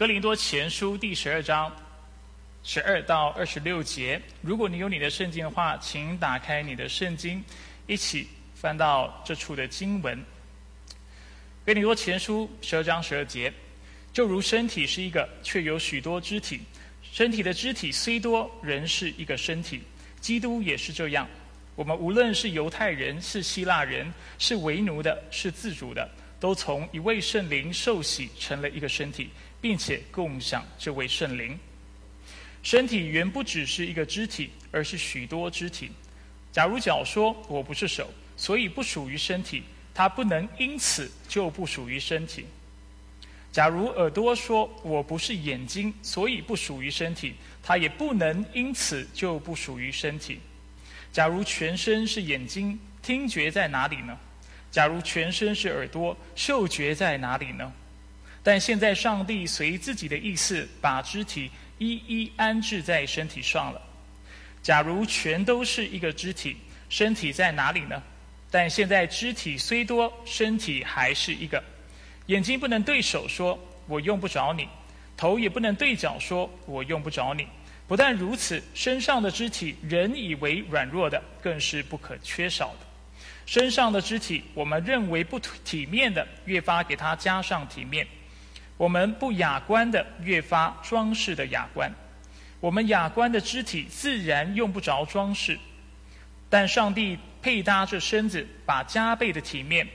格林多前书第十二章十二到二十六节，如果你有你的圣经的话，请打开你的圣经，一起翻到这处的经文。格林多前书十二章十二节，就如身体是一个，却有许多肢体；身体的肢体虽多，仍是一个身体。基督也是这样。我们无论是犹太人，是希腊人，是为奴的，是自主的，都从一位圣灵受洗，成了一个身体，并且共享这位圣灵。身体原不只是一个肢体，而是许多肢体。假如脚说我不是手，所以不属于身体，它不能因此就不属于身体。假如耳朵说我不是眼睛，所以不属于身体，它也不能因此就不属于身体。假如全身是眼睛，听觉在哪里呢？假如全身是耳朵，嗅觉在哪里呢？但现在上帝随自己的意思，把肢体一一安置在身体上了。假如全都是一个肢体，身体在哪里呢？但现在肢体虽多，身体还是一个。眼睛不能对手说“我用不着你”，头也不能对脚说“我用不着你”。不但如此，身上的肢体，人以为软弱的，更是不可缺少的。身上的肢体，我们认为不体面的，越发给它加上体面；我们不雅观的，越发装饰的雅观。我们雅观的肢体，自然用不着装饰，但上帝配搭这身子，把加倍的体面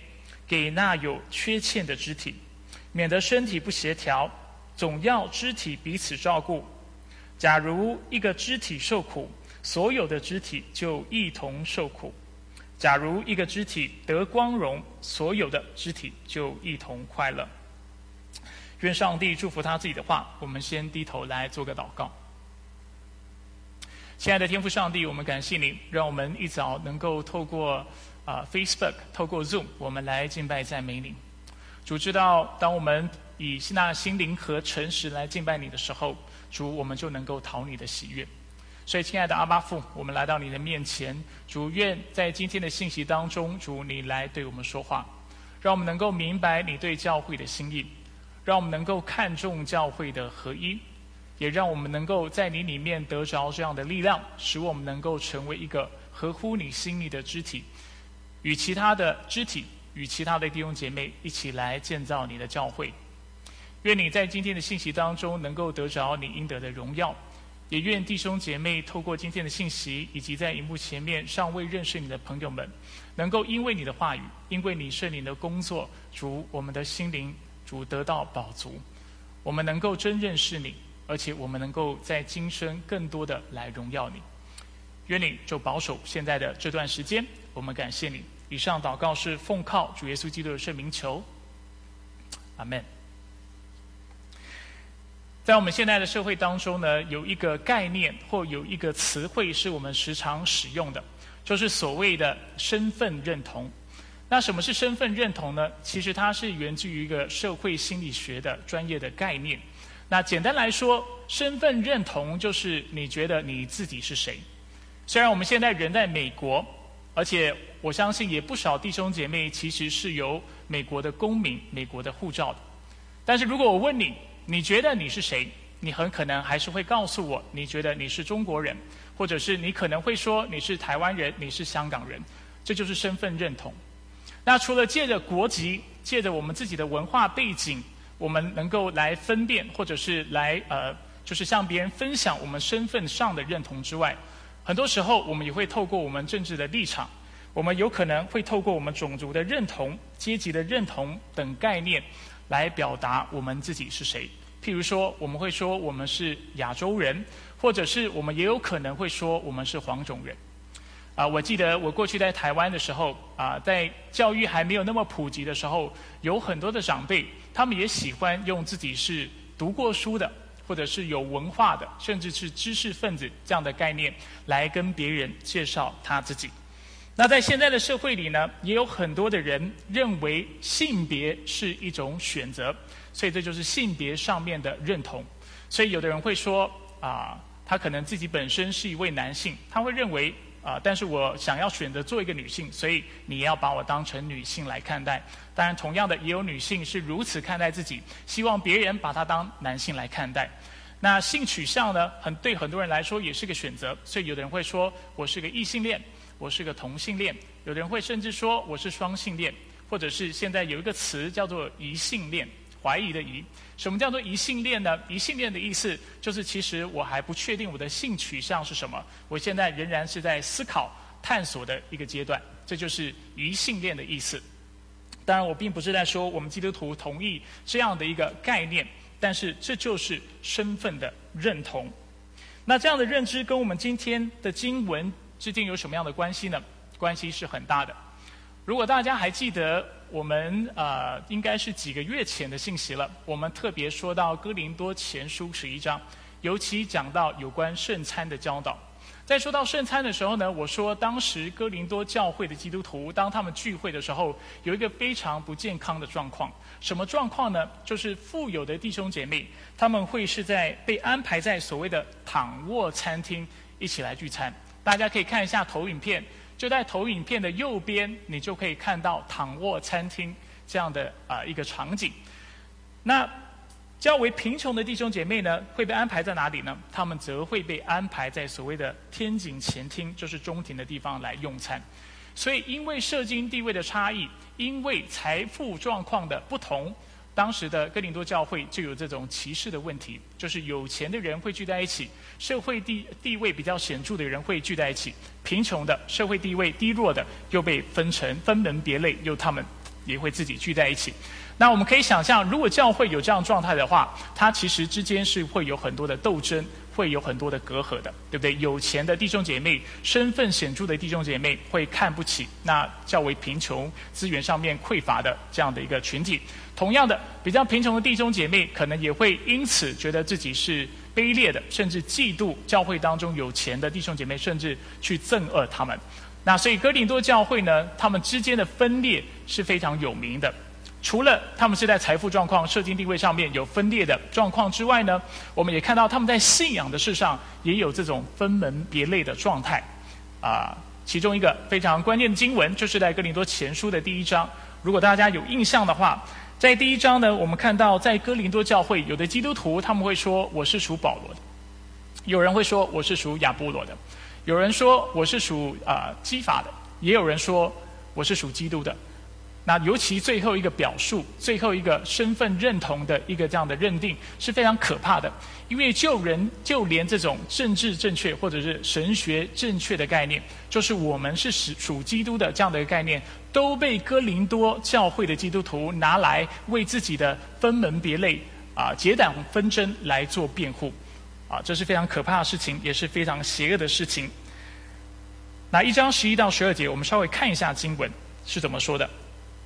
给那有缺欠的肢体，免得身体不协调，总要肢体彼此照顾。假如一个肢体受苦，所有的肢体就一同受苦；假如一个肢体得光荣，所有的肢体就一同快乐。愿上帝祝福他自己的话。我们先低头来做个祷告。亲爱的天父上帝，我们感谢您，让我们一早能够透过啊 Facebook、透过 Zoom，我们来敬拜赞美你。主知道，当我们以那心灵和诚实来敬拜你的时候。主，我们就能够讨你的喜悦。所以，亲爱的阿巴父，我们来到你的面前，主愿在今天的信息当中，主你来对我们说话，让我们能够明白你对教会的心意，让我们能够看重教会的合一，也让我们能够在你里面得着这样的力量，使我们能够成为一个合乎你心意的肢体，与其他的肢体，与其他的弟兄姐妹一起来建造你的教会。愿你在今天的信息当中能够得着你应得的荣耀，也愿弟兄姐妹透过今天的信息，以及在荧幕前面尚未认识你的朋友们，能够因为你的话语，因为你圣灵的工作，主我们的心灵得到饱足，我们能够真认识你，而且我们能够在今生更多的来荣耀你。愿你就保守现在的这段时间，我们感谢你。以上祷告是奉靠主耶稣基督的圣名求，阿门。在我们现在的社会当中呢，有一个概念或有一个词汇是我们时常使用的，就是所谓的身份认同。那什么是身份认同呢？其实它是源自于一个社会心理学的专业的概念。那简单来说，身份认同就是你觉得你自己是谁。虽然我们现在人在美国，而且我相信也不少弟兄姐妹其实是由美国的公民、美国的护照的，但是如果我问你，你觉得你是谁？你很可能还是会告诉我，你觉得你是中国人，或者是你可能会说你是台湾人，你是香港人，这就是身份认同。那除了借着国籍，借着我们自己的文化背景，我们能够来分辨，或者是来呃，就是向别人分享我们身份上的认同之外，很多时候我们也会透过我们政治的立场，我们有可能会透过我们种族的认同、阶级的认同等概念。来表达我们自己是谁。譬如说，我们会说我们是亚洲人，或者是我们也有可能会说我们是黄种人。啊，我记得我过去在台湾的时候，啊，在教育还没有那么普及的时候，有很多的长辈，他们也喜欢用自己是读过书的，或者是有文化的，甚至是知识分子这样的概念，来跟别人介绍他自己。那在现在的社会里呢，也有很多的人认为性别是一种选择，所以这就是性别上面的认同。所以有的人会说啊，他可能自己本身是一位男性，他会认为啊，但是我想要选择做一个女性，所以你要把我当成女性来看待。当然，同样的，也有女性是如此看待自己，希望别人把她当男性来看待。那性取向呢？很对很多人来说也是个选择，所以有的人会说我是个异性恋，我是个同性恋；有的人会甚至说我是双性恋，或者是现在有一个词叫做疑性恋，怀疑的疑。什么叫做一性恋呢？一性恋的意思就是其实我还不确定我的性取向是什么，我现在仍然是在思考、探索的一个阶段，这就是一性恋的意思。当然，我并不是在说我们基督徒同意这样的一个概念。但是这就是身份的认同。那这样的认知跟我们今天的经文之间有什么样的关系呢？关系是很大的。如果大家还记得，我们呃应该是几个月前的信息了。我们特别说到哥林多前书十一章，尤其讲到有关圣餐的教导。在说到圣餐的时候呢，我说当时哥林多教会的基督徒，当他们聚会的时候，有一个非常不健康的状况。什么状况呢？就是富有的弟兄姐妹，他们会是在被安排在所谓的躺卧餐厅一起来聚餐。大家可以看一下投影片，就在投影片的右边，你就可以看到躺卧餐厅这样的啊一个场景。那较为贫穷的弟兄姐妹呢，会被安排在哪里呢？他们则会被安排在所谓的天井前厅，就是中庭的地方来用餐。所以，因为社经地位的差异，因为财富状况的不同，当时的哥林多教会就有这种歧视的问题，就是有钱的人会聚在一起，社会地地位比较显著的人会聚在一起，贫穷的社会地位低弱的又被分成分门别类，由他们也会自己聚在一起。那我们可以想象，如果教会有这样状态的话，它其实之间是会有很多的斗争，会有很多的隔阂的，对不对？有钱的弟兄姐妹，身份显著的弟兄姐妹会看不起那较为贫穷、资源上面匮乏的这样的一个群体。同样的，比较贫穷的弟兄姐妹，可能也会因此觉得自己是卑劣的，甚至嫉妒教会当中有钱的弟兄姐妹，甚至去憎恶他们。那所以哥林多教会呢，他们之间的分裂是非常有名的。除了他们是在财富状况、社经地位上面有分裂的状况之外呢，我们也看到他们在信仰的事上也有这种分门别类的状态。啊，其中一个非常关键的经文就是在哥林多前书的第一章。如果大家有印象的话，在第一章呢，我们看到在哥林多教会有的基督徒他们会说我是属保罗的，有人会说我是属亚波罗的，有人说我是属啊基法的，也有人说我是属基督的。那尤其最后一个表述，最后一个身份认同的一个这样的认定是非常可怕的，因为就人就连这种政治正确或者是神学正确的概念，就是我们是属属基督的这样的一个概念，都被哥林多教会的基督徒拿来为自己的分门别类啊结党纷争来做辩护，啊，这是非常可怕的事情，也是非常邪恶的事情。那一章十一到十二节，我们稍微看一下经文是怎么说的。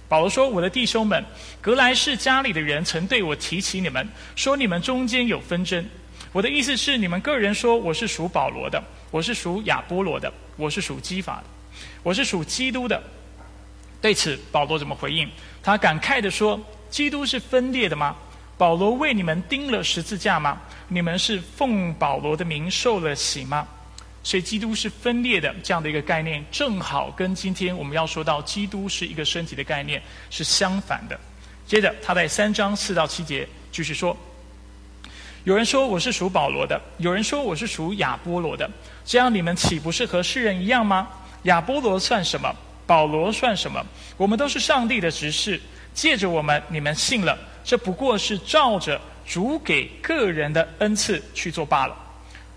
保罗说：“我的弟兄们，格莱士家里的人曾对我提起你们，说你们中间有纷争。我的意思是，你们个人说我是属保罗的，我是属亚波罗的，我是属基法的，我是属基督的。对此，保罗怎么回应？他感慨地说：基督是分裂的吗？保罗为你们钉了十字架吗？你们是奉保罗的名受了洗吗？”所以，基督是分裂的这样的一个概念，正好跟今天我们要说到基督是一个身体的概念是相反的。接着，他在三章四到七节继续说：“有人说我是属保罗的，有人说我是属亚波罗的，这样你们岂不是和世人一样吗？亚波罗算什么？保罗算什么？我们都是上帝的执事，借着我们，你们信了，这不过是照着主给个人的恩赐去做罢了。”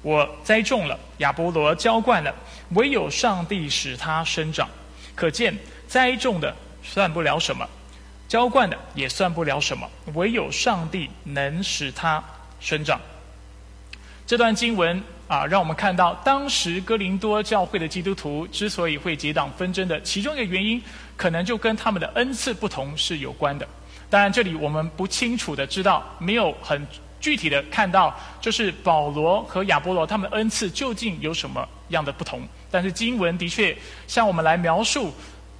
我栽种了，亚波罗浇灌了，唯有上帝使它生长。可见栽种的算不了什么，浇灌的也算不了什么，唯有上帝能使它生长。这段经文啊，让我们看到当时哥林多教会的基督徒之所以会结党纷争的其中一个原因，可能就跟他们的恩赐不同是有关的。当然，这里我们不清楚的知道，没有很。具体的看到，就是保罗和亚波罗他们恩赐究竟有什么样的不同？但是经文的确向我们来描述，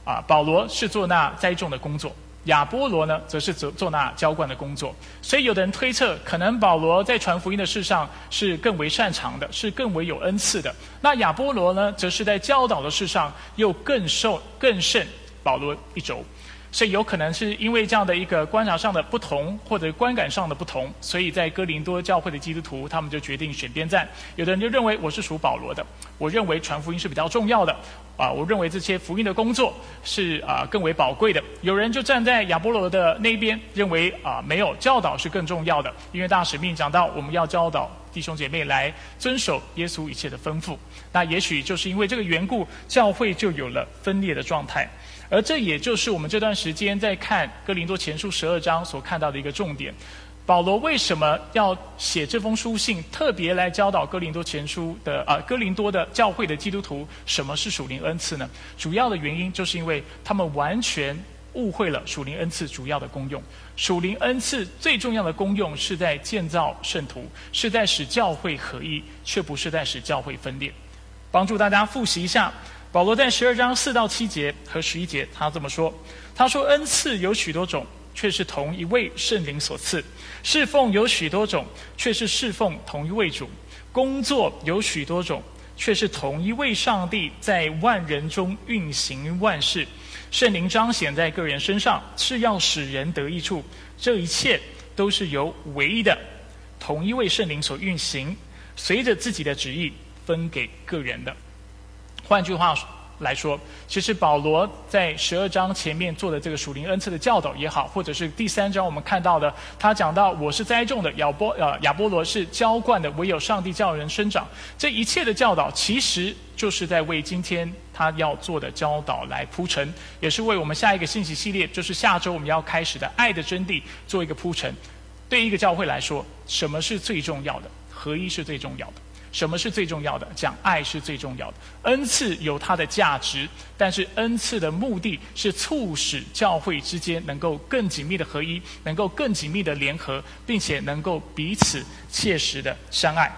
啊，保罗是做那栽种的工作，亚波罗呢，则是做做那浇灌的工作。所以有的人推测，可能保罗在传福音的事上是更为擅长的，是更为有恩赐的。那亚波罗呢，则是在教导的事上又更受更胜保罗一轴。所以有可能是因为这样的一个观察上的不同，或者观感上的不同，所以在哥林多教会的基督徒，他们就决定选边站。有的人就认为我是属保罗的，我认为传福音是比较重要的，啊，我认为这些福音的工作是啊更为宝贵的。有人就站在亚波罗的那边，认为啊没有教导是更重要的，因为大使命讲到我们要教导弟兄姐妹来遵守耶稣一切的吩咐。那也许就是因为这个缘故，教会就有了分裂的状态。而这也就是我们这段时间在看哥林多前书十二章所看到的一个重点。保罗为什么要写这封书信，特别来教导哥林多前书的啊哥林多的教会的基督徒什么是属灵恩赐呢？主要的原因就是因为他们完全误会了属灵恩赐主要的功用。属灵恩赐最重要的功用是在建造圣徒，是在使教会合一，却不是在使教会分裂。帮助大家复习一下。保罗在十二章四到七节和十一节，他这么说：“他说，恩赐有许多种，却是同一位圣灵所赐；侍奉有许多种，却是侍奉同一位主；工作有许多种，却是同一位上帝在万人中运行万事。圣灵彰显在个人身上，是要使人得益处。这一切都是由唯一的同一位圣灵所运行，随着自己的旨意分给个人的。”换句话来说，其实保罗在十二章前面做的这个属灵恩赐的教导也好，或者是第三章我们看到的，他讲到我是栽种的，亚波呃亚波罗是浇灌的，唯有上帝叫人生长。这一切的教导，其实就是在为今天他要做的教导来铺陈，也是为我们下一个信息系列，就是下周我们要开始的爱的真谛做一个铺陈。对一个教会来说，什么是最重要的？合一是最重要的。什么是最重要的？讲爱是最重要的。恩赐有它的价值，但是恩赐的目的是促使教会之间能够更紧密的合一，能够更紧密的联合，并且能够彼此切实的相爱。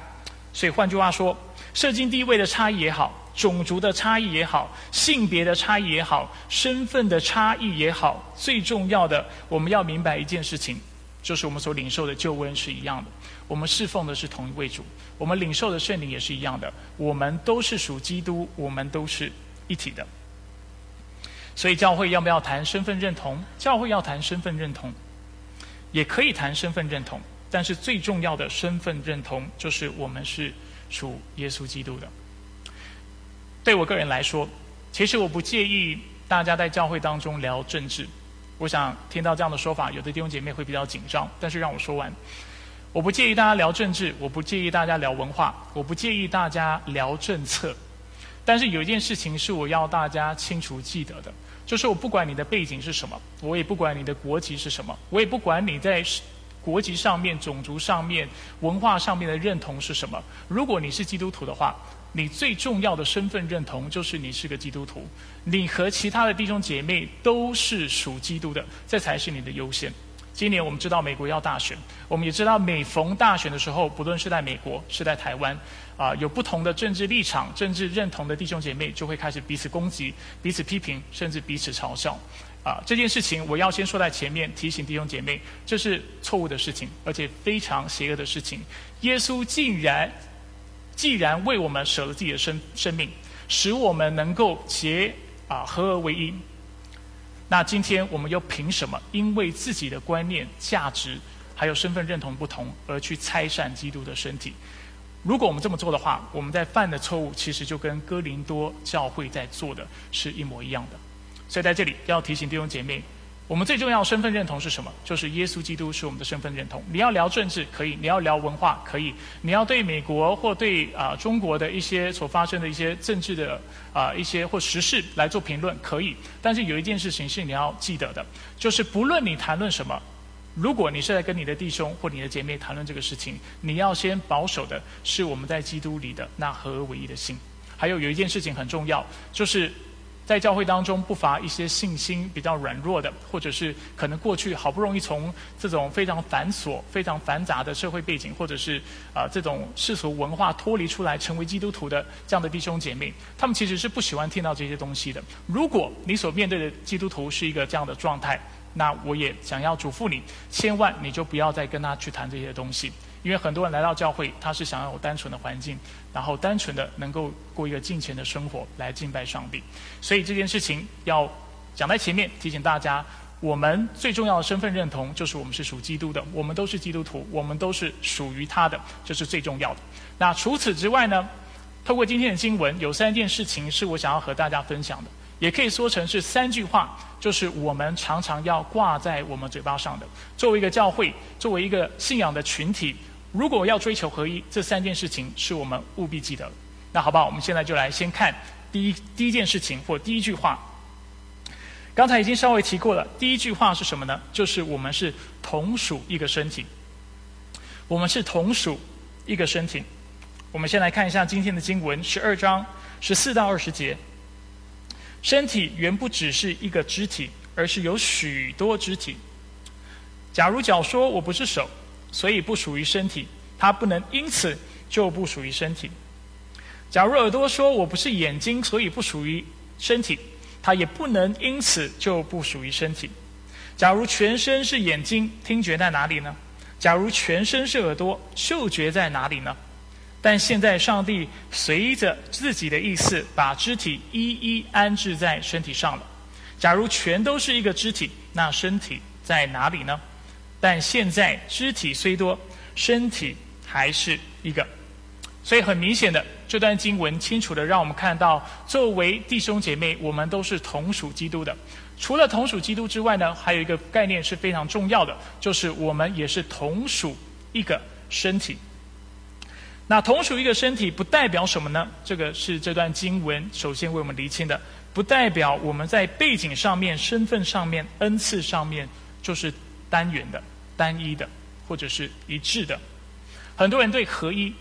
所以换句话说，社经地位的差异也好，种族的差异也好，性别的差异也好，身份的差异也好，最重要的，我们要明白一件事情，就是我们所领受的救恩是一样的。我们侍奉的是同一位主。我们领受的圣灵也是一样的，我们都是属基督，我们都是一体的。所以教会要不要谈身份认同？教会要谈身份认同，也可以谈身份认同，但是最重要的身份认同就是我们是属耶稣基督的。对我个人来说，其实我不介意大家在教会当中聊政治。我想听到这样的说法，有的弟兄姐妹会比较紧张，但是让我说完。我不介意大家聊政治，我不介意大家聊文化，我不介意大家聊政策，但是有一件事情是我要大家清楚记得的，就是我不管你的背景是什么，我也不管你的国籍是什么，我也不管你在国籍上面、种族上面、文化上面的认同是什么。如果你是基督徒的话，你最重要的身份认同就是你是个基督徒，你和其他的弟兄姐妹都是属基督的，这才是你的优先。今年我们知道美国要大选，我们也知道每逢大选的时候，不论是在美国是在台湾，啊，有不同的政治立场、政治认同的弟兄姐妹就会开始彼此攻击、彼此批评，甚至彼此嘲笑。啊，这件事情我要先说在前面，提醒弟兄姐妹，这是错误的事情，而且非常邪恶的事情。耶稣竟然既然为我们舍了自己的生生命，使我们能够结啊合而为一。那今天我们又凭什么？因为自己的观念、价值还有身份认同不同，而去拆散基督的身体？如果我们这么做的话，我们在犯的错误，其实就跟哥林多教会在做的是一模一样的。所以在这里要提醒弟兄姐妹。我们最重要身份认同是什么？就是耶稣基督是我们的身份认同。你要聊政治可以，你要聊文化可以，你要对美国或对啊中国的一些所发生的一些政治的啊一些或时事来做评论可以。但是有一件事情是你要记得的，就是不论你谈论什么，如果你是在跟你的弟兄或你的姐妹谈论这个事情，你要先保守的是我们在基督里的那合而为一的心。还有有一件事情很重要，就是。在教会当中，不乏一些信心比较软弱的，或者是可能过去好不容易从这种非常繁琐、非常繁杂的社会背景，或者是啊这种世俗文化脱离出来，成为基督徒的这样的弟兄姐妹，他们其实是不喜欢听到这些东西的。如果你所面对的基督徒是一个这样的状态，那我也想要嘱咐你，千万你就不要再跟他去谈这些东西，因为很多人来到教会，他是想要有单纯的环境，然后单纯的能够过一个敬虔的生活来敬拜上帝。所以这件事情要讲在前面，提醒大家，我们最重要的身份认同就是我们是属基督的，我们都是基督徒，我们都是属于他的，这是最重要的。那除此之外呢？透过今天的经文，有三件事情是我想要和大家分享的。也可以说成是三句话，就是我们常常要挂在我们嘴巴上的。作为一个教会，作为一个信仰的群体，如果要追求合一，这三件事情是我们务必记得。那好吧？我们现在就来先看第一第一件事情或第一句话。刚才已经稍微提过了，第一句话是什么呢？就是我们是同属一个身体。我们是同属一个身体。我们先来看一下今天的经文，十二章十四到二十节。身体原不只是一个肢体，而是有许多肢体。假如脚说我不是手，所以不属于身体，它不能因此就不属于身体。假如耳朵说我不是眼睛，所以不属于身体，它也不能因此就不属于身体。假如全身是眼睛，听觉在哪里呢？假如全身是耳朵，嗅觉在哪里呢？但现在，上帝随着自己的意思，把肢体一一安置在身体上了。假如全都是一个肢体，那身体在哪里呢？但现在肢体虽多，身体还是一个。所以很明显的，这段经文清楚的让我们看到，作为弟兄姐妹，我们都是同属基督的。除了同属基督之外呢，还有一个概念是非常重要的，就是我们也是同属一个身体。那同属一个身体，不代表什么呢？这个是这段经文首先为我们厘清的，不代表我们在背景上面、身份上面、恩赐上面就是单元的、单一的，或者是一致的。很多人对合一、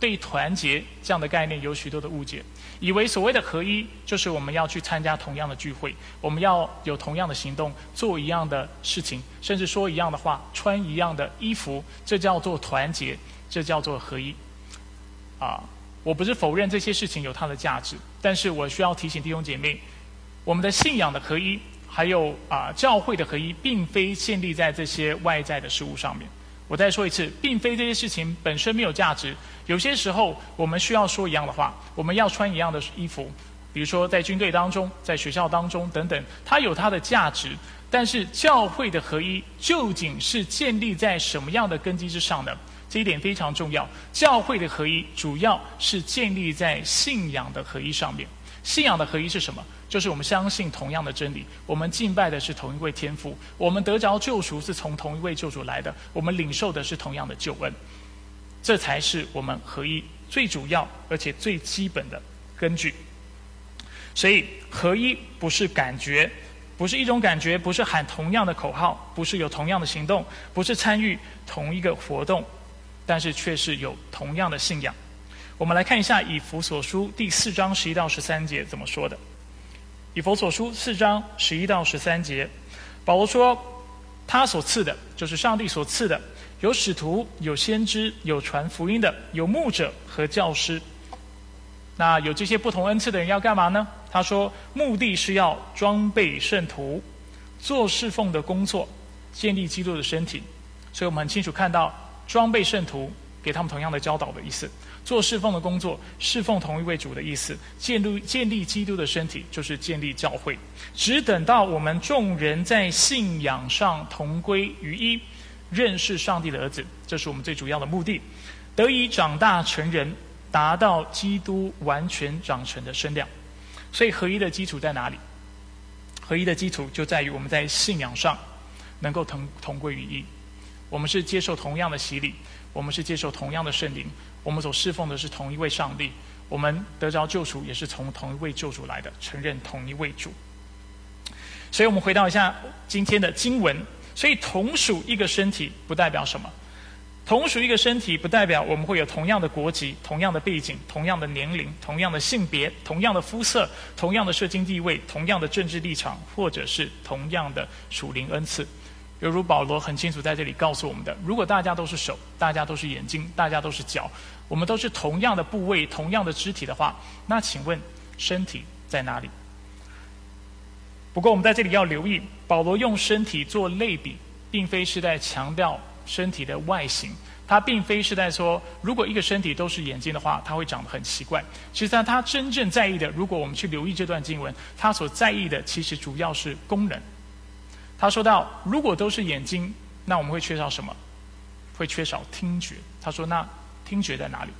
对团结这样的概念有许多的误解，以为所谓的合一就是我们要去参加同样的聚会，我们要有同样的行动，做一样的事情，甚至说一样的话，穿一样的衣服，这叫做团结，这叫做合一。啊，我不是否认这些事情有它的价值，但是我需要提醒弟兄姐妹，我们的信仰的合一，还有啊教会的合一，并非建立在这些外在的事物上面。我再说一次，并非这些事情本身没有价值。有些时候，我们需要说一样的话，我们要穿一样的衣服，比如说在军队当中，在学校当中等等，它有它的价值。但是教会的合一，究竟是建立在什么样的根基之上呢？这一点非常重要。教会的合一主要是建立在信仰的合一上面。信仰的合一是什么？就是我们相信同样的真理，我们敬拜的是同一位天父，我们得着救赎是从同一位救主来的，我们领受的是同样的救恩。这才是我们合一最主要而且最基本的根据。所以，合一不是感觉，不是一种感觉，不是喊同样的口号，不是有同样的行动，不是参与同一个活动。但是却是有同样的信仰。我们来看一下以弗所书第四章十一到十三节怎么说的。以弗所书四章十一到十三节，保罗说：“他所赐的，就是上帝所赐的，有使徒，有先知，有传福音的，有牧者和教师。那有这些不同恩赐的人要干嘛呢？他说，目的是要装备圣徒，做侍奉的工作，建立基督的身体。所以我们很清楚看到。”装备圣徒，给他们同样的教导的意思；做侍奉的工作，侍奉同一位主的意思；建立建立基督的身体，就是建立教会。只等到我们众人在信仰上同归于一，认识上帝的儿子，这是我们最主要的目的，得以长大成人，达到基督完全长成的身量。所以合一的基础在哪里？合一的基础就在于我们在信仰上能够同同归于一。我们是接受同样的洗礼，我们是接受同样的圣灵，我们所侍奉的是同一位上帝，我们得着救赎也是从同一位救主来的，承认同一位主。所以我们回到一下今天的经文，所以同属一个身体不代表什么？同属一个身体不代表我们会有同样的国籍、同样的背景、同样的年龄、同样的性别、同样的肤色、同样的社经地位、同样的政治立场，或者是同样的属灵恩赐。犹如保罗很清楚在这里告诉我们的：如果大家都是手，大家都是眼睛，大家都是脚，我们都是同样的部位、同样的肢体的话，那请问身体在哪里？不过我们在这里要留意，保罗用身体做类比，并非是在强调身体的外形。他并非是在说，如果一个身体都是眼睛的话，它会长得很奇怪。其实，他真正在意的，如果我们去留意这段经文，他所在意的其实主要是功能。他说到，如果都是眼睛，那我们会缺少什么？会缺少听觉。他说，那听觉在哪里？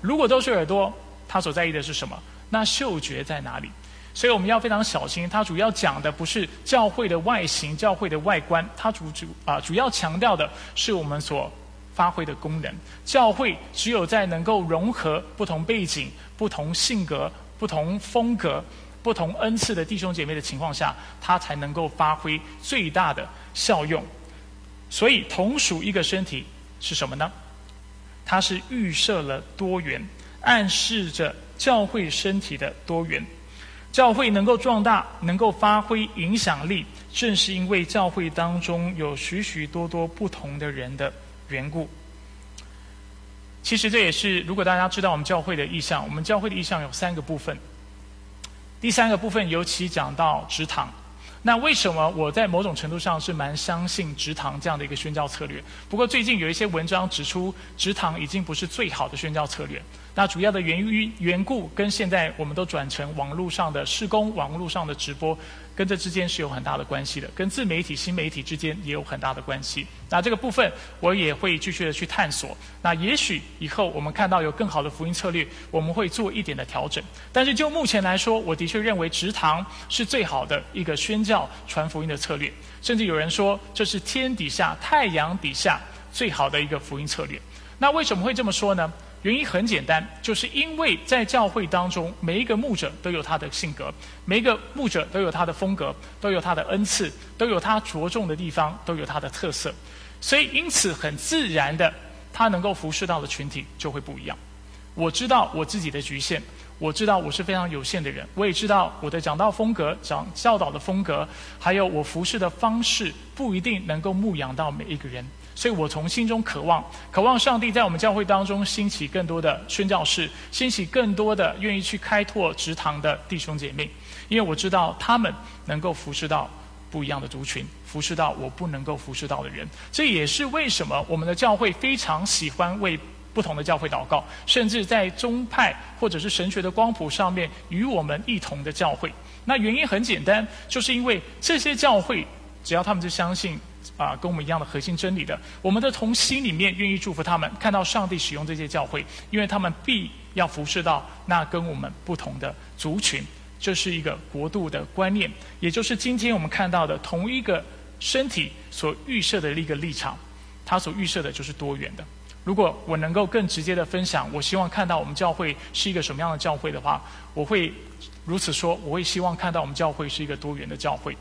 如果都是耳朵，他所在意的是什么？那嗅觉在哪里？所以我们要非常小心。他主要讲的不是教会的外形、教会的外观，他主主啊主要强调的是我们所发挥的功能。教会只有在能够融合不同背景、不同性格、不同风格、不同恩赐的弟兄姐妹的情况下，它才能够发挥最大的效用。所以，同属一个身体是什么呢？它是预设了多元，暗示着教会身体的多元。教会能够壮大，能够发挥影响力，正是因为教会当中有许许多多不同的人的缘故。其实这也是，如果大家知道我们教会的意向，我们教会的意向有三个部分。第三个部分尤其讲到直堂。那为什么我在某种程度上是蛮相信直堂这样的一个宣教策略？不过最近有一些文章指出，直堂已经不是最好的宣教策略。那主要的源于缘故，跟现在我们都转成网络上的施工、网络上的直播，跟这之间是有很大的关系的，跟自媒体、新媒体之间也有很大的关系。那这个部分我也会继续的去探索。那也许以后我们看到有更好的福音策略，我们会做一点的调整。但是就目前来说，我的确认为直堂是最好的一个宣教传福音的策略。甚至有人说，这是天底下、太阳底下最好的一个福音策略。那为什么会这么说呢？原因很简单，就是因为在教会当中，每一个牧者都有他的性格，每一个牧者都有他的风格，都有他的恩赐，都有他着重的地方，都有他的特色，所以因此很自然的，他能够服侍到的群体就会不一样。我知道我自己的局限，我知道我是非常有限的人，我也知道我的讲道风格、讲教导的风格，还有我服侍的方式，不一定能够牧养到每一个人。所以我从心中渴望，渴望上帝在我们教会当中兴起更多的宣教士，兴起更多的愿意去开拓职堂的弟兄姐妹，因为我知道他们能够服侍到不一样的族群，服侍到我不能够服侍到的人。这也是为什么我们的教会非常喜欢为不同的教会祷告，甚至在宗派或者是神学的光谱上面与我们一同的教会。那原因很简单，就是因为这些教会只要他们是相信。啊，跟我们一样的核心真理的，我们的从心里面愿意祝福他们，看到上帝使用这些教会，因为他们必要服侍到那跟我们不同的族群，这是一个国度的观念，也就是今天我们看到的同一个身体所预设的一个立场，它所预设的就是多元的。如果我能够更直接的分享，我希望看到我们教会是一个什么样的教会的话，我会如此说，我会希望看到我们教会是一个多元的教会。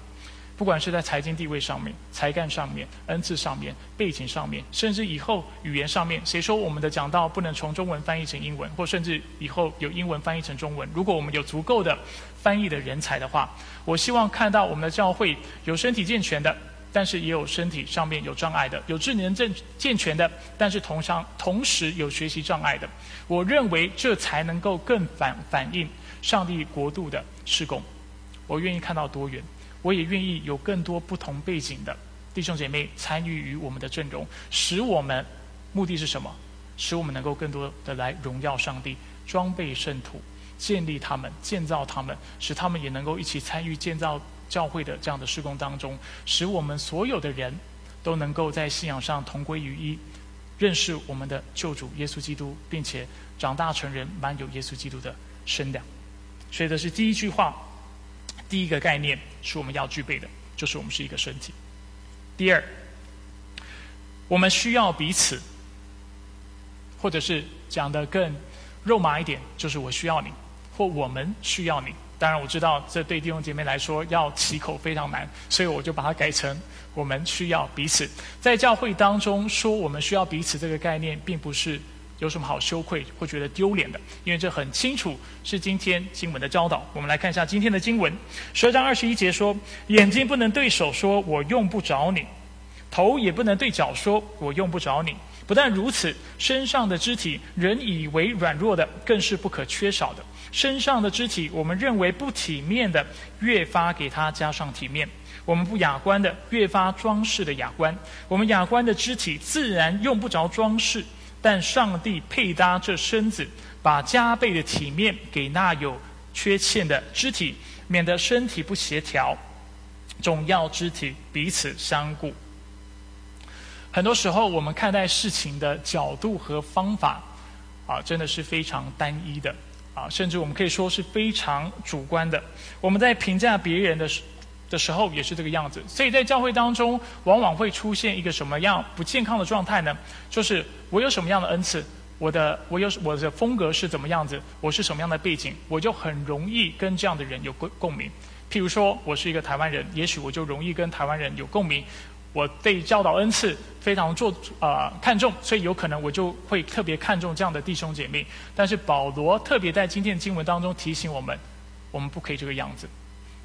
不管是在财经地位上面、才干上面、恩赐上面、背景上面，甚至以后语言上面，谁说我们的讲道不能从中文翻译成英文，或甚至以后有英文翻译成中文？如果我们有足够的翻译的人才的话，我希望看到我们的教会有身体健全的，但是也有身体上面有障碍的；有智能正健全的，但是同上同时有学习障碍的。我认为这才能够更反反映上帝国度的施工。我愿意看到多元。我也愿意有更多不同背景的弟兄姐妹参与于我们的阵容，使我们目的是什么？使我们能够更多的来荣耀上帝，装备圣徒，建立他们，建造他们，使他们也能够一起参与建造教会的这样的施工当中，使我们所有的人都能够在信仰上同归于一，认识我们的救主耶稣基督，并且长大成人，满有耶稣基督的身量。所以这是第一句话。第一个概念是我们要具备的，就是我们是一个身体。第二，我们需要彼此，或者是讲的更肉麻一点，就是我需要你，或我们需要你。当然，我知道这对弟兄姐妹来说要起口非常难，所以我就把它改成我们需要彼此。在教会当中说我们需要彼此这个概念，并不是。有什么好羞愧或觉得丢脸的？因为这很清楚是今天经文的教导。我们来看一下今天的经文，十二章二十一节说：“眼睛不能对手说‘我用不着你’，头也不能对脚说‘我用不着你’。不但如此，身上的肢体人以为软弱的，更是不可缺少的。身上的肢体，我们认为不体面的，越发给它加上体面；我们不雅观的，越发装饰的雅观。我们雅观的肢体自然用不着装饰，但上帝配搭这身子，把加倍的体面给那有缺陷的肢体，免得身体不协调。总要肢体彼此相顾。很多时候，我们看待事情的角度和方法，啊，真的是非常单一的，啊，甚至我们可以说是非常主观的。我们在评价别人的的时候，也是这个样子。所以在教会当中，往往会出现一个什么样不健康的状态呢？就是我有什么样的恩赐，我的我有我的风格是怎么样子，我是什么样的背景，我就很容易跟这样的人有共共鸣。譬如说，我是一个台湾人，也许我就容易跟台湾人有共鸣。我对教导恩赐非常做呃看重，所以有可能我就会特别看重这样的弟兄姐妹。但是保罗特别在今天的经文当中提醒我们，我们不可以这个样子，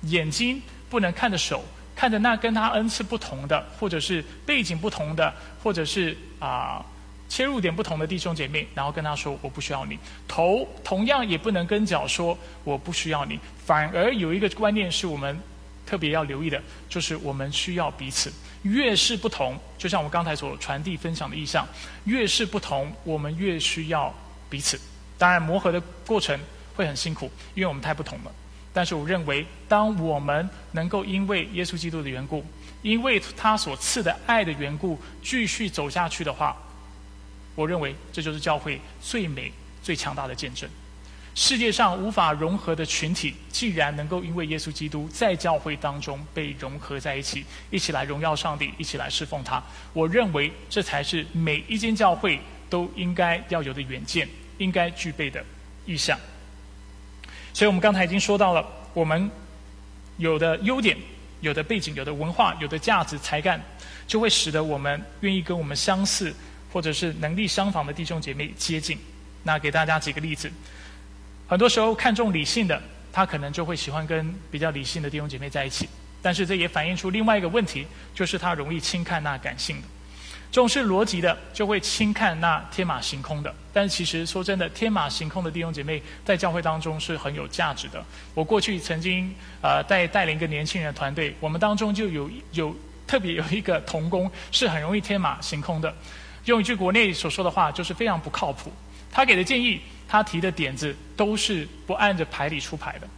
眼睛不能看着手，看着那跟他恩赐不同的，或者是背景不同的，或者是啊。切入点不同的弟兄姐妹，然后跟他说：“我不需要你。”头同样也不能跟脚说：“我不需要你。”反而有一个观念是我们特别要留意的，就是我们需要彼此。越是不同，就像我刚才所传递分享的意向，越是不同，我们越需要彼此。当然，磨合的过程会很辛苦，因为我们太不同了。但是，我认为，当我们能够因为耶稣基督的缘故，因为他所赐的爱的缘故，继续走下去的话，我认为这就是教会最美、最强大的见证。世界上无法融合的群体，既然能够因为耶稣基督在教会当中被融合在一起，一起来荣耀上帝，一起来侍奉他，我认为这才是每一间教会都应该要有的远见，应该具备的意向。所以我们刚才已经说到了，我们有的优点、有的背景、有的文化、有的价值、才干，就会使得我们愿意跟我们相似。或者是能力相仿的弟兄姐妹接近，那给大家几个例子。很多时候看重理性的，他可能就会喜欢跟比较理性的弟兄姐妹在一起。但是这也反映出另外一个问题，就是他容易轻看那感性的，重视逻辑的就会轻看那天马行空的。但其实说真的，天马行空的弟兄姐妹在教会当中是很有价值的。我过去曾经呃带带领一个年轻人团队，我们当中就有有特别有一个童工是很容易天马行空的。用一句国内所说的话，就是非常不靠谱。他给的建议，他提的点子，都是不按着牌理出牌的。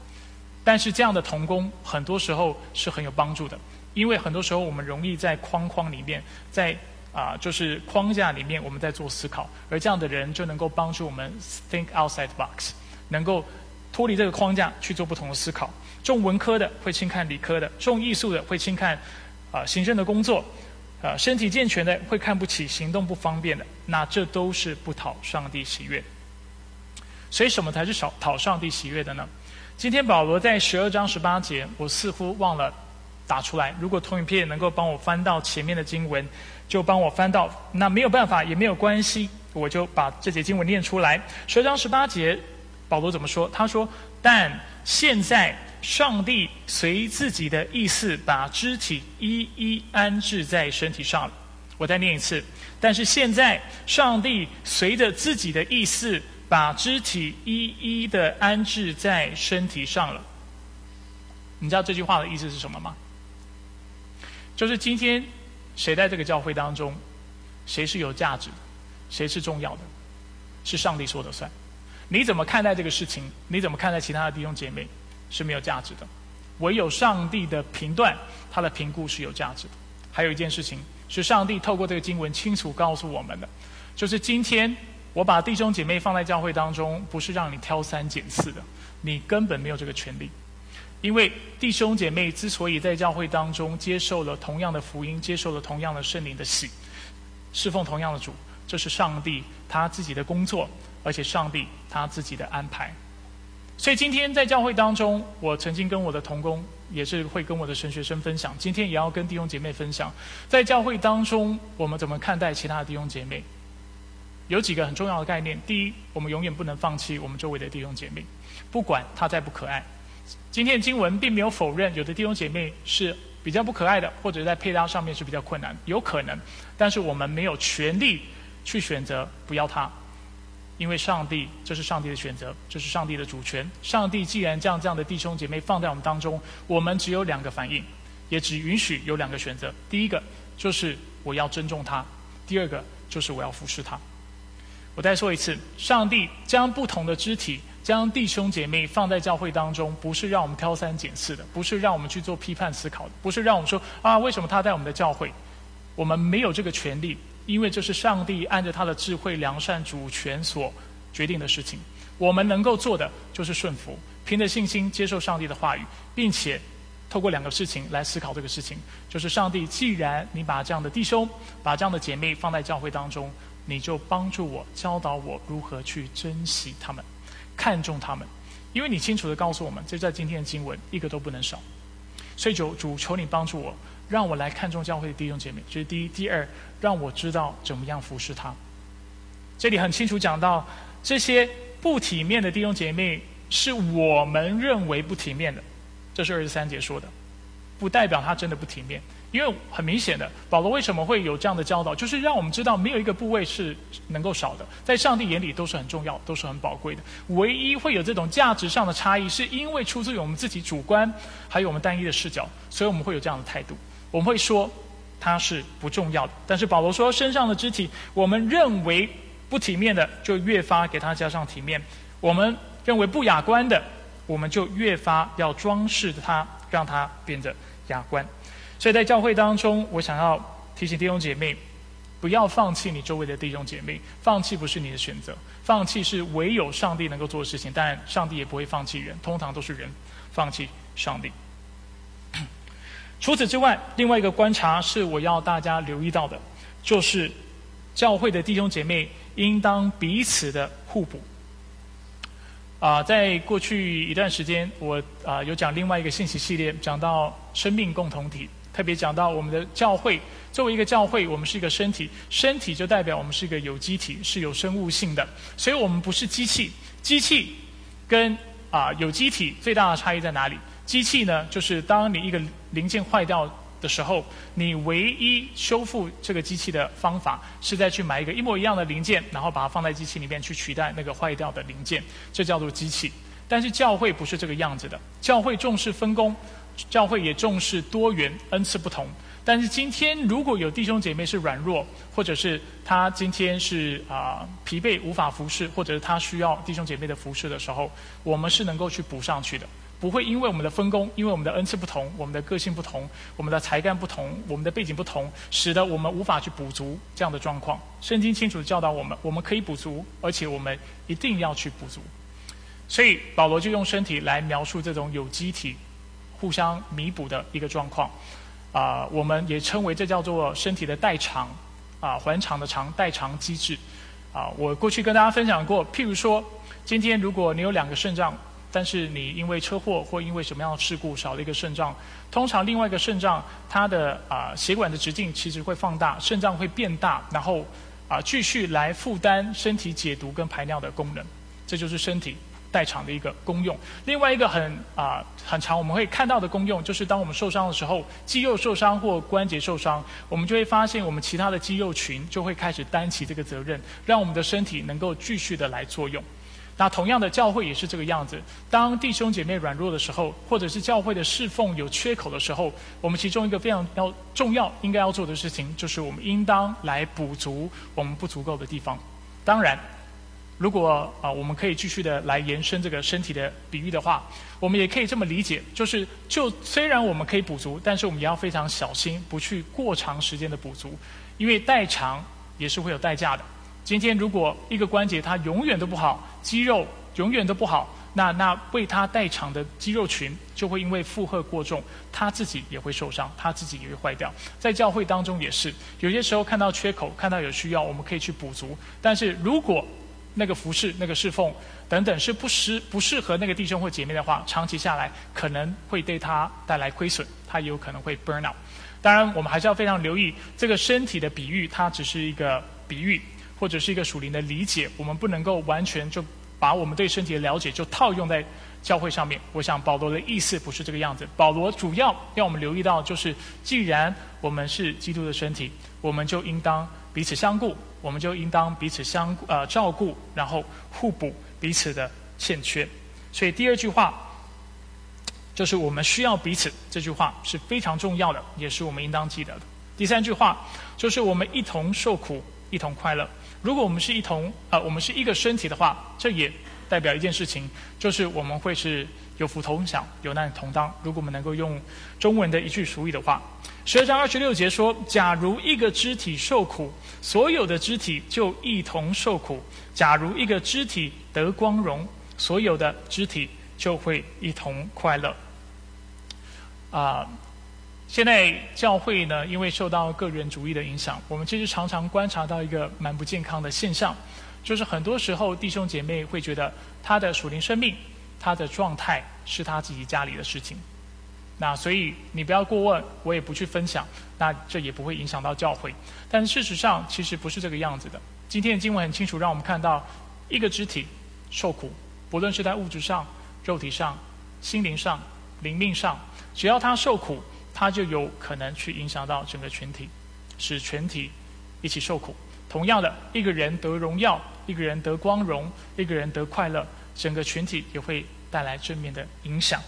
但是这样的童工，很多时候是很有帮助的，因为很多时候我们容易在框框里面，在啊就是框架里面，我们在做思考，而这样的人就能够帮助我们 think outside box，能够脱离这个框架去做不同的思考。重文科的会轻看理科的，重艺术的会轻看啊行政的工作。呃，身体健全的会看不起行动不方便的，那这都是不讨上帝喜悦。所以，什么才是讨讨上帝喜悦的呢？今天保罗在十二章十八节，我似乎忘了打出来。如果投影片能够帮我翻到前面的经文，就帮我翻到。那没有办法，也没有关系，我就把这节经文念出来。十二章十八节，保罗怎么说？他说：“但现在。”上帝随自己的意思把肢体一一安置在身体上了。我再念一次。但是现在，上帝随着自己的意思把肢体一一的安置在身体上了。你知道这句话的意思是什么吗？就是今天谁在这个教会当中，谁是有价值的，谁是重要的，是上帝说的算。你怎么看待这个事情？你怎么看待其他的弟兄姐妹？是没有价值的，唯有上帝的评断，他的评估是有价值的。还有一件事情，是上帝透过这个经文清楚告诉我们的，就是今天我把弟兄姐妹放在教会当中，不是让你挑三拣四的，你根本没有这个权利。因为弟兄姐妹之所以在教会当中接受了同样的福音，接受了同样的圣灵的喜，侍奉同样的主，这是上帝他自己的工作，而且上帝他自己的安排。所以今天在教会当中，我曾经跟我的同工，也是会跟我的神学生分享。今天也要跟弟兄姐妹分享，在教会当中，我们怎么看待其他的弟兄姐妹？有几个很重要的概念。第一，我们永远不能放弃我们周围的弟兄姐妹，不管他再不可爱。今天的经文并没有否认有的弟兄姐妹是比较不可爱的，或者在配搭上面是比较困难，有可能。但是我们没有权利去选择不要他，因为上帝这是上帝的选择，这是上帝的主权。上帝既然将这样的弟兄姐妹放在我们当中，我们只有两个反应，也只允许有两个选择。第一个就是我要尊重他，第二个就是我要服侍他。我再说一次，上帝将不同的肢体。将弟兄姐妹放在教会当中，不是让我们挑三拣四的，不是让我们去做批判思考的，不是让我们说啊，为什么他在我们的教会？我们没有这个权利，因为这是上帝按着他的智慧、良善、主权所决定的事情。我们能够做的就是顺服，凭着信心接受上帝的话语，并且透过两个事情来思考这个事情：就是上帝，既然你把这样的弟兄、把这样的姐妹放在教会当中，你就帮助我、教导我如何去珍惜他们。看重他们，因为你清楚的告诉我们，这在今天的经文一个都不能少。所以主主求你帮助我，让我来看重教会的弟兄姐妹。这是第一，第二，让我知道怎么样服侍他。这里很清楚讲到，这些不体面的弟兄姐妹是我们认为不体面的，这是二十三节说的，不代表他真的不体面。因为很明显的，保罗为什么会有这样的教导，就是让我们知道没有一个部位是能够少的，在上帝眼里都是很重要，都是很宝贵的。唯一会有这种价值上的差异，是因为出自于我们自己主观，还有我们单一的视角，所以我们会有这样的态度。我们会说它是不重要的，但是保罗说身上的肢体，我们认为不体面的，就越发给它加上体面；我们认为不雅观的，我们就越发要装饰它，让它变得雅观。所以在教会当中，我想要提醒弟兄姐妹，不要放弃你周围的弟兄姐妹。放弃不是你的选择，放弃是唯有上帝能够做的事情。但上帝也不会放弃人，通常都是人放弃上帝。除此之外，另外一个观察是我要大家留意到的，就是教会的弟兄姐妹应当彼此的互补。啊，在过去一段时间，我啊有讲另外一个信息系列，讲到生命共同体。特别讲到我们的教会，作为一个教会，我们是一个身体，身体就代表我们是一个有机体，是有生物性的，所以我们不是机器。机器跟啊有机体最大的差异在哪里？机器呢，就是当你一个零件坏掉的时候，你唯一修复这个机器的方法，是在去买一个一模一样的零件，然后把它放在机器里面去取代那个坏掉的零件，这叫做机器。但是教会不是这个样子的，教会重视分工。教会也重视多元，恩赐不同。但是今天如果有弟兄姐妹是软弱，或者是他今天是啊疲惫无法服侍，或者是他需要弟兄姐妹的服侍的时候，我们是能够去补上去的。不会因为我们的分工，因为我们的恩赐不同，我们的个性不同，我们的才干不同，我们的背景不同，使得我们无法去补足这样的状况。圣经清楚教导我们，我们可以补足，而且我们一定要去补足。所以保罗就用身体来描述这种有机体。互相弥补的一个状况，啊，我们也称为这叫做身体的代偿，啊，还偿的偿代偿机制，啊，我过去跟大家分享过，譬如说，今天如果你有两个肾脏，但是你因为车祸或因为什么样的事故少了一个肾脏，通常另外一个肾脏它的啊血管的直径其实会放大，肾脏会变大，然后啊继续来负担身体解毒跟排尿的功能，这就是身体。代偿的一个功用，另外一个很啊很长，我们会看到的功用，就是当我们受伤的时候，肌肉受伤或关节受伤，我们就会发现我们其他的肌肉群就会开始担起这个责任，让我们的身体能够继续的来作用。那同样的，教会也是这个样子。当弟兄姐妹软弱的时候，或者是教会的侍奉有缺口的时候，我们其中一个非常要重要应该要做的事情，就是我们应当来补足我们不足够的地方。当然。如果啊，我们可以继续的来延伸这个身体的比喻的话，我们也可以这么理解，就是就虽然我们可以补足，但是我们也要非常小心，不去过长时间的补足，因为代偿也是会有代价的。今天如果一个关节它永远都不好，肌肉永远都不好，那那为它代偿的肌肉群就会因为负荷过重，它自己也会受伤，它自己也会坏掉。在教会当中也是，有些时候看到缺口，看到有需要，我们可以去补足，但是如果那个服饰、那个侍奉等等是不适不适合那个弟兄或姐妹的话，长期下来可能会对他带来亏损，他也有可能会 burn out。当然，我们还是要非常留意这个身体的比喻，它只是一个比喻或者是一个属灵的理解，我们不能够完全就把我们对身体的了解就套用在教会上面。我想保罗的意思不是这个样子，保罗主要让我们留意到就是，既然我们是基督的身体，我们就应当彼此相顾，我们就应当彼此相呃照顾，然后互补彼此的欠缺。所以第二句话就是我们需要彼此，这句话是非常重要的，也是我们应当记得的。第三句话就是我们一同受苦，一同快乐。如果我们是一同呃我们是一个身体的话，这也代表一件事情，就是我们会是有福同享，有难同当。如果我们能够用中文的一句俗语的话。十二章二十六节说：“假如一个肢体受苦，所有的肢体就一同受苦；假如一个肢体得光荣，所有的肢体就会一同快乐。”啊，现在教会呢，因为受到个人主义的影响，我们其实常常观察到一个蛮不健康的现象，就是很多时候弟兄姐妹会觉得他的属灵生命、他的状态是他自己家里的事情。那所以你不要过问，我也不去分享，那这也不会影响到教会。但事实上，其实不是这个样子的。今天的经文很清楚，让我们看到一个肢体受苦，不论是在物质上、肉体上、心灵上、灵命上，只要他受苦，他就有可能去影响到整个群体，使全体一起受苦。同样的，一个人得荣耀，一个人得光荣，一个人得快乐，整个群体也会带来正面的影响。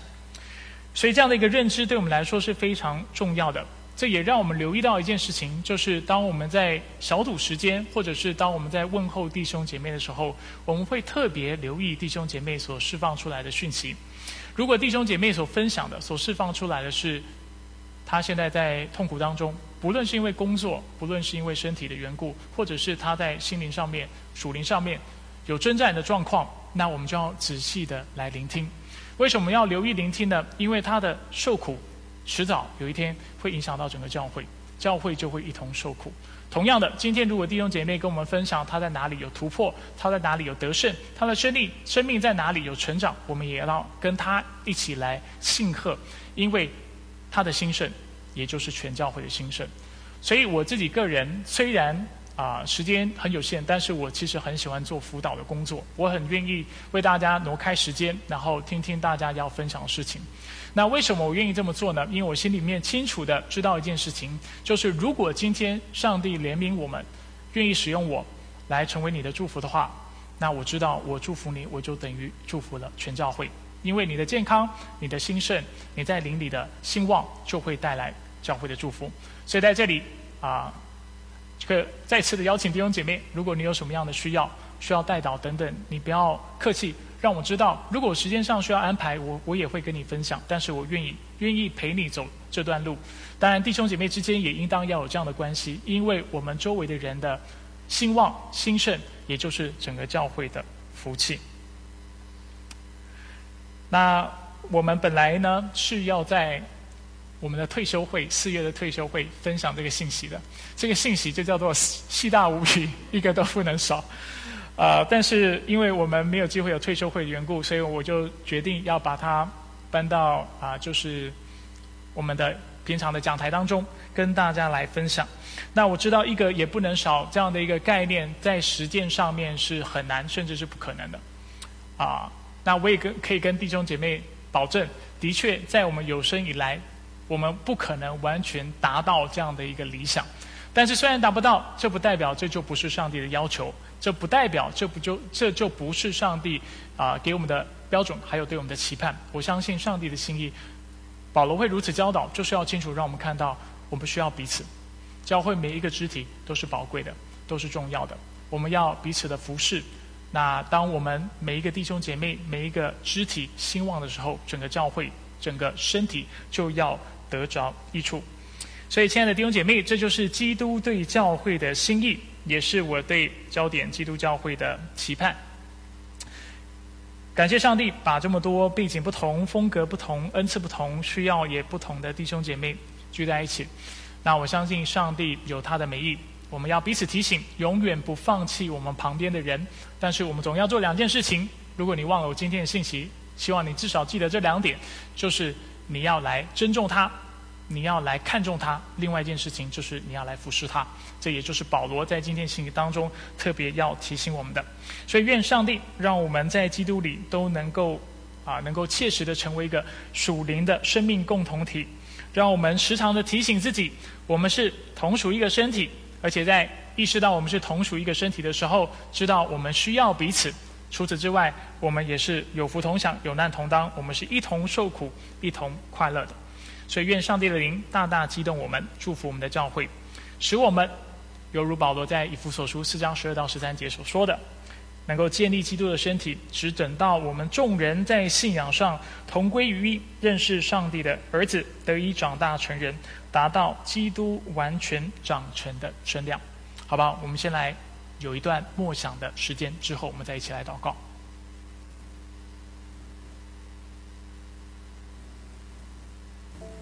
所以这样的一个认知对我们来说是非常重要的。这也让我们留意到一件事情，就是当我们在小组时间，或者是当我们在问候弟兄姐妹的时候，我们会特别留意弟兄姐妹所释放出来的讯息。如果弟兄姐妹所分享的、所释放出来的是他现在在痛苦当中，不论是因为工作，不论是因为身体的缘故，或者是他在心灵上面、属灵上面有征战的状况，那我们就要仔细的来聆听。为什么要留意聆听呢？因为他的受苦，迟早有一天会影响到整个教会，教会就会一同受苦。同样的，今天如果弟兄姐妹跟我们分享他在哪里有突破，他在哪里有得胜，他的生命生命在哪里有成长，我们也要跟他一起来庆贺，因为他的兴盛，也就是全教会的兴盛。所以我自己个人虽然。啊，时间很有限，但是我其实很喜欢做辅导的工作，我很愿意为大家挪开时间，然后听听大家要分享的事情。那为什么我愿意这么做呢？因为我心里面清楚的知道一件事情，就是如果今天上帝怜悯我们，愿意使用我来成为你的祝福的话，那我知道我祝福你，我就等于祝福了全教会，因为你的健康、你的兴盛、你在灵里的兴旺，就会带来教会的祝福。所以在这里啊。这个再次的邀请弟兄姐妹，如果你有什么样的需要，需要带导等等，你不要客气，让我知道。如果时间上需要安排，我我也会跟你分享。但是我愿意愿意陪你走这段路。当然，弟兄姐妹之间也应当要有这样的关系，因为我们周围的人的兴旺兴盛，也就是整个教会的福气。那我们本来呢是要在。我们的退休会四月的退休会分享这个信息的，这个信息就叫做细大无比，一个都不能少。呃，但是因为我们没有机会有退休会的缘故，所以我就决定要把它搬到啊，就是我们的平常的讲台当中，跟大家来分享。那我知道一个也不能少这样的一个概念，在实践上面是很难，甚至是不可能的。啊，那我也跟可以跟弟兄姐妹保证，的确在我们有生以来。我们不可能完全达到这样的一个理想，但是虽然达不到，这不代表这就不是上帝的要求，这不代表这不就这就不是上帝啊给我们的标准，还有对我们的期盼。我相信上帝的心意，保罗会如此教导，就是要清楚让我们看到，我们需要彼此，教会每一个肢体都是宝贵的，都是重要的，我们要彼此的服侍。那当我们每一个弟兄姐妹每一个肢体兴旺的时候，整个教会整个身体就要。得着益处，所以，亲爱的弟兄姐妹，这就是基督对教会的心意，也是我对焦点基督教会的期盼。感谢上帝，把这么多背景不同、风格不同、恩赐不同、需要也不同的弟兄姐妹聚在一起。那我相信上帝有他的美意，我们要彼此提醒，永远不放弃我们旁边的人。但是，我们总要做两件事情。如果你忘了我今天的信息，希望你至少记得这两点，就是。你要来尊重他，你要来看重他。另外一件事情就是你要来服侍他。这也就是保罗在今天信息当中特别要提醒我们的。所以愿上帝让我们在基督里都能够啊，能够切实的成为一个属灵的生命共同体。让我们时常的提醒自己，我们是同属一个身体，而且在意识到我们是同属一个身体的时候，知道我们需要彼此。除此之外，我们也是有福同享、有难同当，我们是一同受苦、一同快乐的。所以，愿上帝的灵大大激动我们，祝福我们的教会，使我们犹如保罗在以弗所书四章十二到十三节所说的，能够建立基督的身体，只等到我们众人在信仰上同归于一，认识上帝的儿子，得以长大成人，达到基督完全长成的身量。好吧，我们先来有一段默想的时间，之后我们再一起来祷告。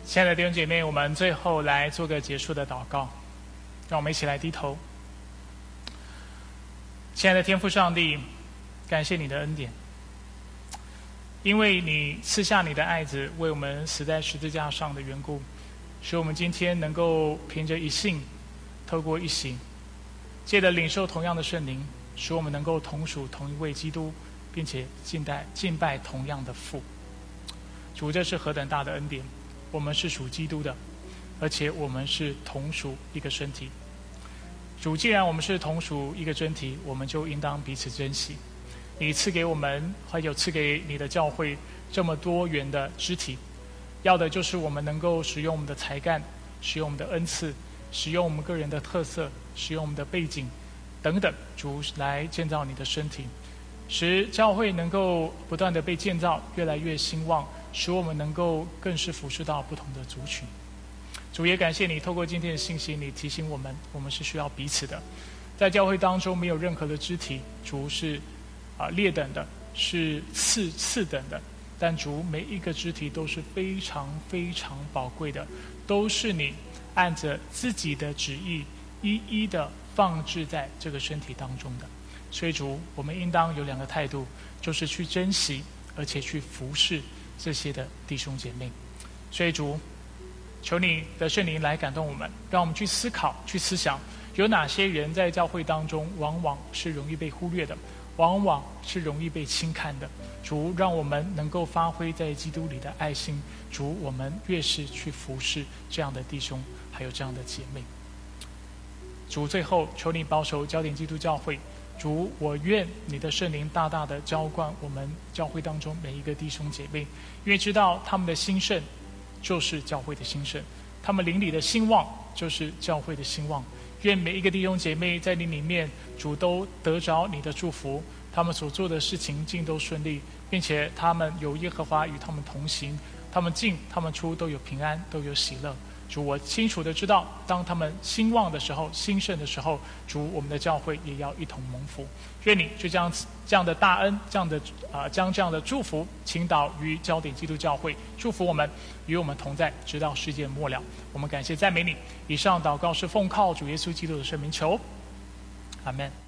亲爱的弟兄姐妹，我们最后来做个结束的祷告，让我们一起来低头。亲爱的天父上帝，感谢你的恩典，因为你赐下你的爱子为我们死在十字架上的缘故，使我们今天能够凭着一信，透过一行，借着领受同样的圣灵，使我们能够同属同一位基督，并且敬拜敬拜同样的父。主，这是何等大的恩典！我们是属基督的，而且我们是同属一个身体。主，既然我们是同属一个身体，我们就应当彼此珍惜。你赐给我们，还有赐给你的教会这么多元的肢体，要的就是我们能够使用我们的才干，使用我们的恩赐，使用我们个人的特色，使用我们的背景等等，主来建造你的身体，使教会能够不断的被建造，越来越兴旺。使我们能够更是服侍到不同的族群。主也感谢你，透过今天的信息，你提醒我们，我们是需要彼此的。在教会当中，没有任何的肢体，主是啊劣等的，是次次等的。但主每一个肢体都是非常非常宝贵的，都是你按着自己的旨意一一的放置在这个身体当中的。所以主，我们应当有两个态度，就是去珍惜，而且去服侍。这些的弟兄姐妹，所以主，求你的圣灵来感动我们，让我们去思考、去思想，有哪些人在教会当中往往是容易被忽略的，往往是容易被轻看的。主，让我们能够发挥在基督里的爱心。主，我们越是去服侍这样的弟兄，还有这样的姐妹。主，最后求你保守焦点基督教会。主，我愿你的圣灵大大的浇灌我们教会当中每一个弟兄姐妹，因为知道他们的兴盛就是教会的兴盛，他们邻里的兴旺就是教会的兴旺。愿每一个弟兄姐妹在你里面，主都得着你的祝福，他们所做的事情尽都顺利，并且他们有耶和华与他们同行，他们进他们出都有平安，都有喜乐。主，我清楚的知道，当他们兴旺的时候、兴盛的时候，主，我们的教会也要一同蒙福。愿你就将这样的大恩、这样的啊，将这样的祝福倾倒于焦点基督教会，祝福我们与我们同在，直到世界末了。我们感谢赞美你。以上祷告是奉靠主耶稣基督的圣名求，阿门。